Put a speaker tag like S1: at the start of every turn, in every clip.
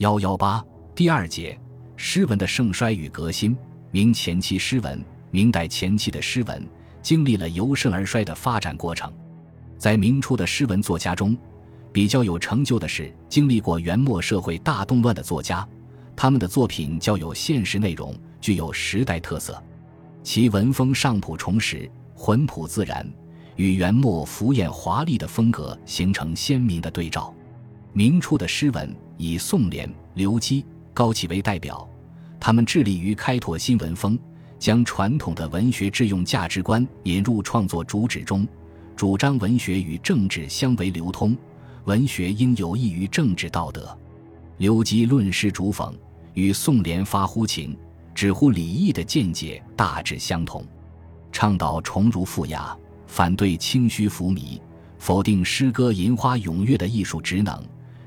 S1: 幺幺八第二节诗文的盛衰与革新。明前期诗文，明代前期的诗文经历了由盛而衰的发展过程。在明初的诗文作家中，比较有成就的是经历过元末社会大动乱的作家，他们的作品较有现实内容，具有时代特色，其文风尚朴重实，浑朴自然，与元末浮艳华丽的风格形成鲜明的对照。明初的诗文以宋濂、刘基、高启为代表，他们致力于开拓新文风，将传统的文学致用价值观引入创作主旨中，主张文学与政治相为流通。文学应有益于政治道德。刘基论诗主讽，与宋濂发乎情、止乎礼义的见解大致相同，倡导崇儒富雅，反对清虚浮靡，否定诗歌吟花咏月的艺术职能，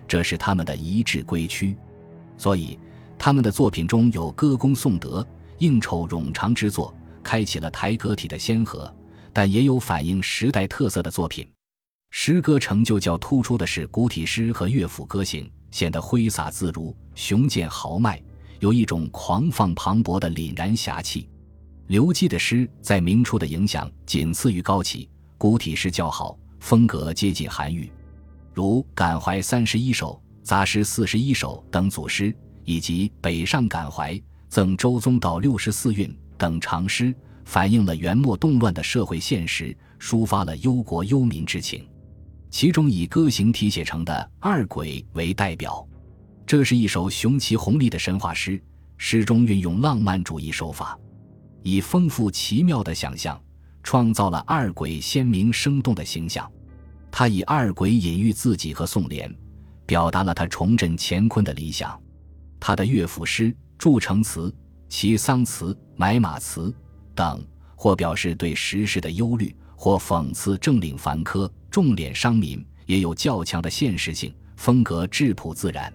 S1: 这是他们的一致归趋。所以，他们的作品中有歌功颂德、应酬冗长之作，开启了台阁体的先河；但也有反映时代特色的作品。诗歌成就较突出的是古体诗和乐府歌行，显得挥洒自如、雄健豪迈，有一种狂放磅礴的凛然侠气。刘基的诗在明初的影响仅次于高启，古体诗较好，风格接近韩愈，如《感怀三十一首》《杂诗四十一首》等组诗，以及《北上感怀》《赠周宗道六十四韵》等长诗，反映了元末动乱的社会现实，抒发了忧国忧民之情。其中以歌行题写成的《二鬼》为代表，这是一首雄奇宏丽的神话诗。诗中运用浪漫主义手法，以丰富奇妙的想象，创造了二鬼鲜明生动的形象。他以二鬼隐喻自己和宋濂，表达了他重振乾坤的理想。他的乐府诗、筑城词、齐桑词、买马词等，或表示对时事的忧虑，或讽刺政令繁苛。重敛商民，也有较强的现实性，风格质朴自然。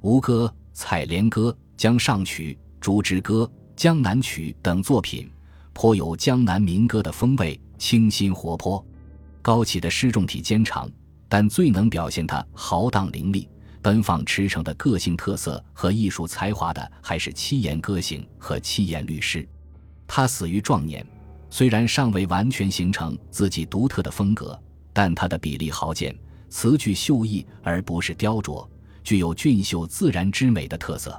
S1: 吴歌》《采莲歌》《江上曲》《竹枝歌》《江南曲》等作品，颇有江南民歌的风味，清新活泼。高启的诗重体兼长，但最能表现他豪荡凌厉、奔放驰骋的个性特色和艺术才华的，还是七言歌行和七言律诗。他死于壮年，虽然尚未完全形成自己独特的风格。但他的笔力豪健，词句秀逸而不是雕琢，具有俊秀自然之美的特色。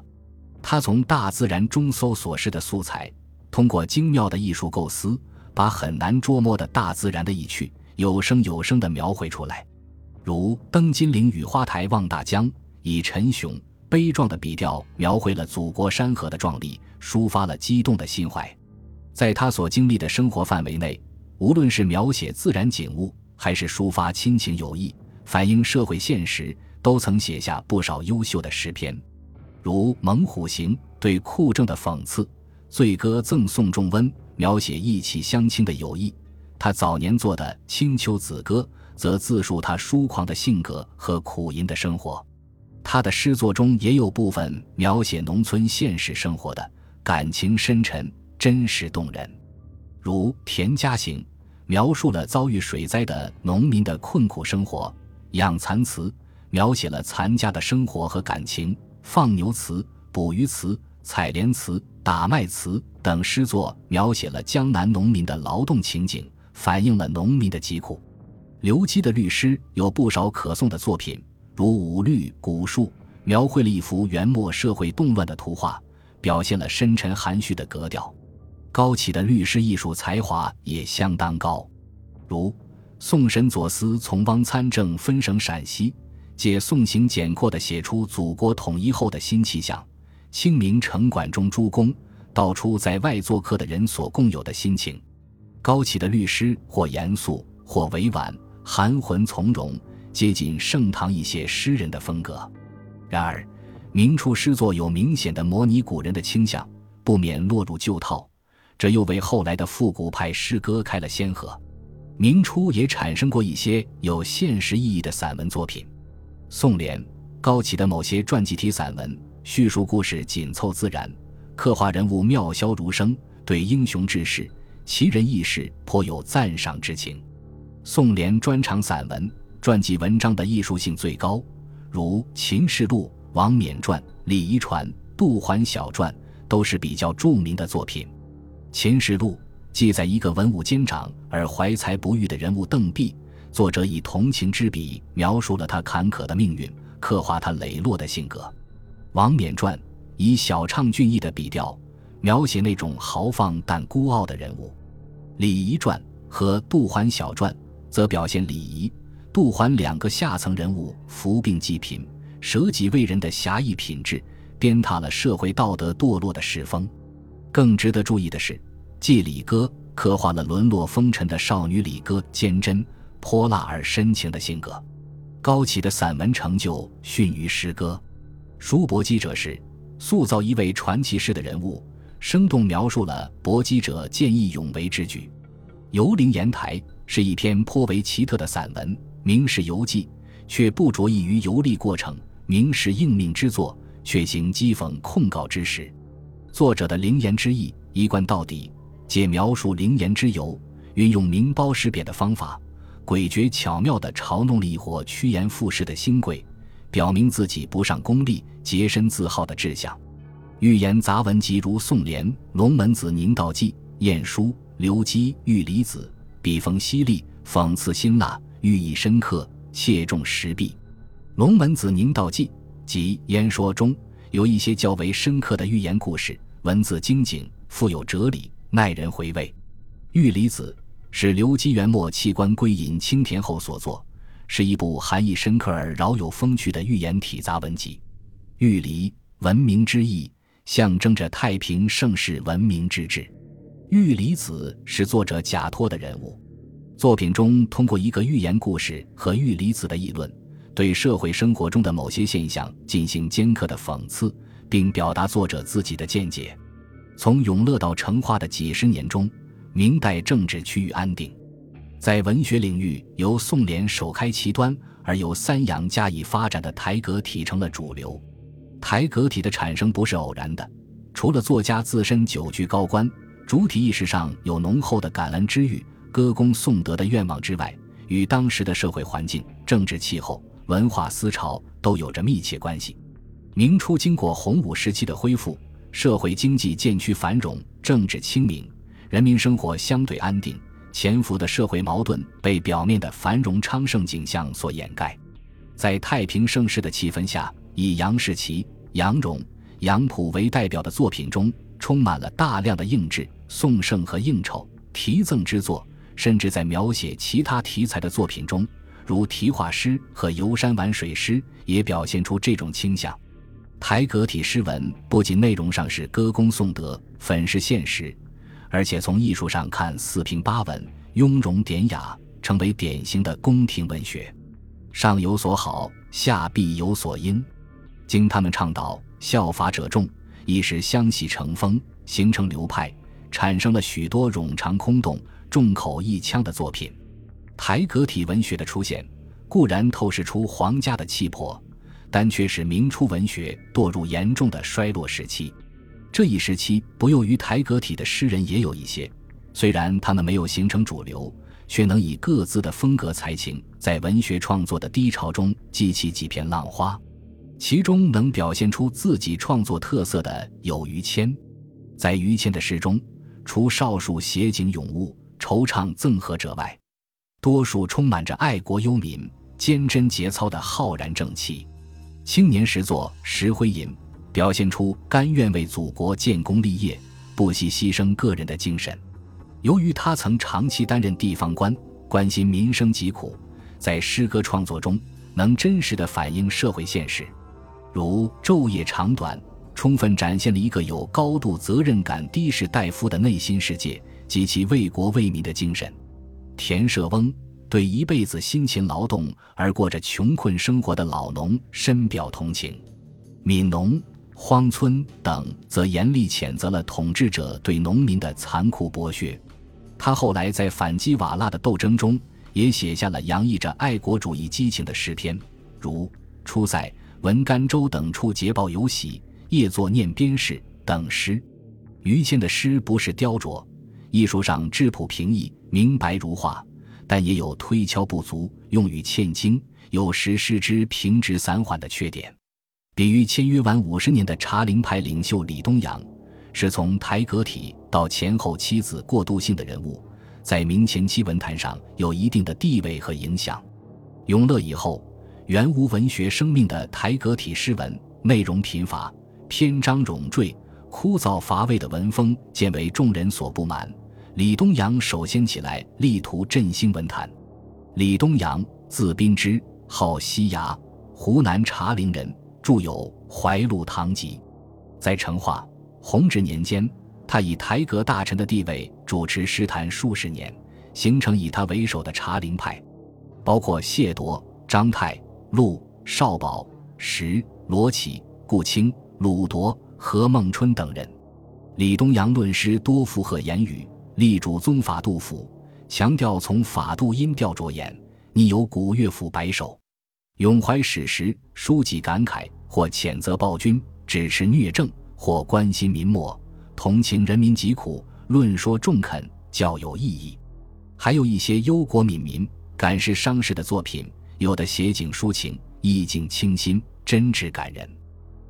S1: 他从大自然中搜所示的素材，通过精妙的艺术构思，把很难捉摸的大自然的意趣有声有声地描绘出来。如《登金陵雨花台望大江》，以沉雄悲壮的笔调描绘了祖国山河的壮丽，抒发了激动的心怀。在他所经历的生活范围内，无论是描写自然景物，还是抒发亲情友谊，反映社会现实，都曾写下不少优秀的诗篇，如《猛虎行》对酷政的讽刺，《醉歌赠送仲温》描写意气相亲的友谊。他早年做的《青丘子歌》则自述他疏狂的性格和苦吟的生活。他的诗作中也有部分描写农村现实生活的，感情深沉、真实动人，如《田家行》。描述了遭遇水灾的农民的困苦生活，养蚕词描写了蚕家的生活和感情，放牛词、捕鱼词、采莲词、打麦词等诗作描写了江南农民的劳动情景，反映了农民的疾苦。刘基的律诗有不少可颂的作品，如《五律古树》，描绘了一幅元末社会动乱的图画，表现了深沉含蓄的格调。高启的律诗艺术才华也相当高，如宋神左思从汪参政分省陕西，借宋行简括地写出祖国统一后的新气象；清明城管中诸公，道出在外做客的人所共有的心情。高启的律诗或严肃，或委婉，含混从容，接近盛唐一些诗人的风格。然而，明初诗作有明显的模拟古人的倾向，不免落入旧套。这又为后来的复古派诗歌开了先河。明初也产生过一些有现实意义的散文作品。宋濂、高启的某些传记体散文，叙述故事紧凑自然，刻画人物妙销如生，对英雄志士、奇人异事颇有赞赏之情。宋濂专长散文，传记文章的艺术性最高，如《秦氏录》《王冕传》《李仪传》《杜环小传》都是比较著名的作品。《秦时录》记载一个文武兼长而怀才不遇的人物邓弼，作者以同情之笔描述了他坎坷的命运，刻画他磊落的性格。《王冕传》以小畅俊逸的笔调描写那种豪放但孤傲的人物。《李仪传》和《杜环小传》则表现李仪、杜环两个下层人物扶病济贫、舍己为人的侠义品质，鞭挞了社会道德堕落的世风。更值得注意的是，《祭礼歌》刻画了沦落风尘的少女李歌坚贞、泼辣而深情的性格。高启的散文成就逊于诗歌。书搏击者是塑造一位传奇式的人物，生动描述了搏击者见义勇为之举。《游灵岩台》是一篇颇为奇特的散文，明是游记，却不着意于游历过程；明是应命之作，却行讥讽控告之实。作者的灵言之意一贯到底，借描述灵言之由，运用明褒实贬的方法，诡谲巧妙地嘲弄了一伙趋炎附势的新贵，表明自己不上功利、洁身自好的志向。寓言杂文集如《宋濂》《龙门子凝道记》《晏殊》。刘基玉离子，笔锋犀利，讽刺辛辣，寓意深刻，切中时弊。《龙门子凝道记》及言说中有一些较为深刻的寓言故事，文字精警，富有哲理，耐人回味。玉离子是刘基元末弃官归隐青田后所作，是一部含义深刻而饶有风趣的寓言体杂文集。玉离，文明之意，象征着太平盛世文明之治。玉离子是作者假托的人物，作品中通过一个寓言故事和玉离子的议论，对社会生活中的某些现象进行尖刻的讽刺，并表达作者自己的见解。从永乐到成化的几十年中，明代政治趋于安定，在文学领域由宋濂首开其端，而由三杨加以发展的台阁体成了主流。台阁体的产生不是偶然的，除了作家自身久居高官。主体意识上有浓厚的感恩之欲、歌功颂德的愿望之外，与当时的社会环境、政治气候、文化思潮都有着密切关系。明初经过洪武时期的恢复，社会经济渐趋繁荣，政治清明，人民生活相对安定，潜伏的社会矛盾被表面的繁荣昌盛景象所掩盖。在太平盛世的气氛下，以杨士奇、杨荣、杨溥为代表的作品中，充满了大量的应制。颂圣和应酬、题赠之作，甚至在描写其他题材的作品中，如题画诗和游山玩水诗，也表现出这种倾向。台阁体诗文不仅内容上是歌功颂德、粉饰现实，而且从艺术上看四平八稳、雍容典雅，成为典型的宫廷文学。上有所好，下必有所因。经他们倡导，效法者众，一时相系成风，形成流派。产生了许多冗长空洞、众口一腔的作品。台阁体文学的出现，固然透视出皇家的气魄，但却使明初文学堕入严重的衰落时期。这一时期不囿于台阁体的诗人也有一些，虽然他们没有形成主流，却能以各自的风格才情，在文学创作的低潮中激起几片浪花。其中能表现出自己创作特色的有于谦，在于谦的诗中。除少数写景咏物、惆怅赠和者外，多数充满着爱国忧民、坚贞节操的浩然正气。青年时作《石灰吟》，表现出甘愿为祖国建功立业、不惜牺牲个人的精神。由于他曾长期担任地方官，关心民生疾苦，在诗歌创作中能真实的反映社会现实，如昼夜长短。充分展现了一个有高度责任感的士大夫的内心世界及其为国为民的精神。田舍翁对一辈子辛勤劳动而过着穷困生活的老农深表同情。悯农、荒村等则严厉谴责了统治者对农民的残酷剥削。他后来在反击瓦剌的斗争中，也写下了洋溢着爱国主义激情的诗篇，如《出塞》《闻甘州》等处捷报有喜。夜作念边事等诗，于谦的诗不是雕琢，艺术上质朴平易、明白如画，但也有推敲不足、用语欠精，有时失之平直散缓的缺点。比喻签约晚五十年的茶陵派领袖李东阳，是从台阁体到前后妻子过渡性的人物，在明前期文坛上有一定的地位和影响。永乐以后，原无文学生命的台阁体诗文，内容贫乏、篇章冗赘、枯燥乏味的文风，渐为众人所不满。李东阳首先起来，力图振兴文坛。李东阳，字宾之，号西崖，湖南茶陵人。著有《怀录堂集》，在成化、弘治年间，他以台阁大臣的地位主持诗坛数十年，形成以他为首的茶陵派，包括谢铎、张泰、陆少保、石罗启、顾清、鲁铎、何孟春等人。李东阳论诗多附和言语，力主宗法度府，强调从法度音调着眼，拟有古乐府百首。咏怀史实，书记感慨，或谴责暴君，支持虐政，或关心民末，同情人民疾苦，论说中肯，较有意义。还有一些忧国悯民、感时伤世的作品，有的写景抒情，意境清新，真挚感人。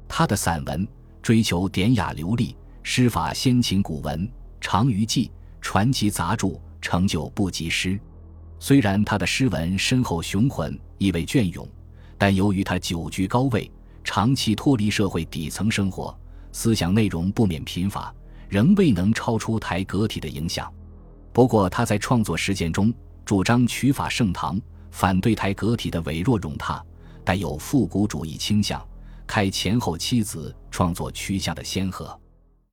S1: 他的散文追求典雅流利，诗法先秦古文，长于记，传奇杂著，成就不及诗。虽然他的诗文深厚雄浑，意味隽永。但由于他久居高位，长期脱离社会底层生活，思想内容不免贫乏，仍未能超出台阁体的影响。不过，他在创作实践中主张取法盛唐，反对台阁体的伪弱冗沓，带有复古主义倾向，开前后妻子创作趋向的先河。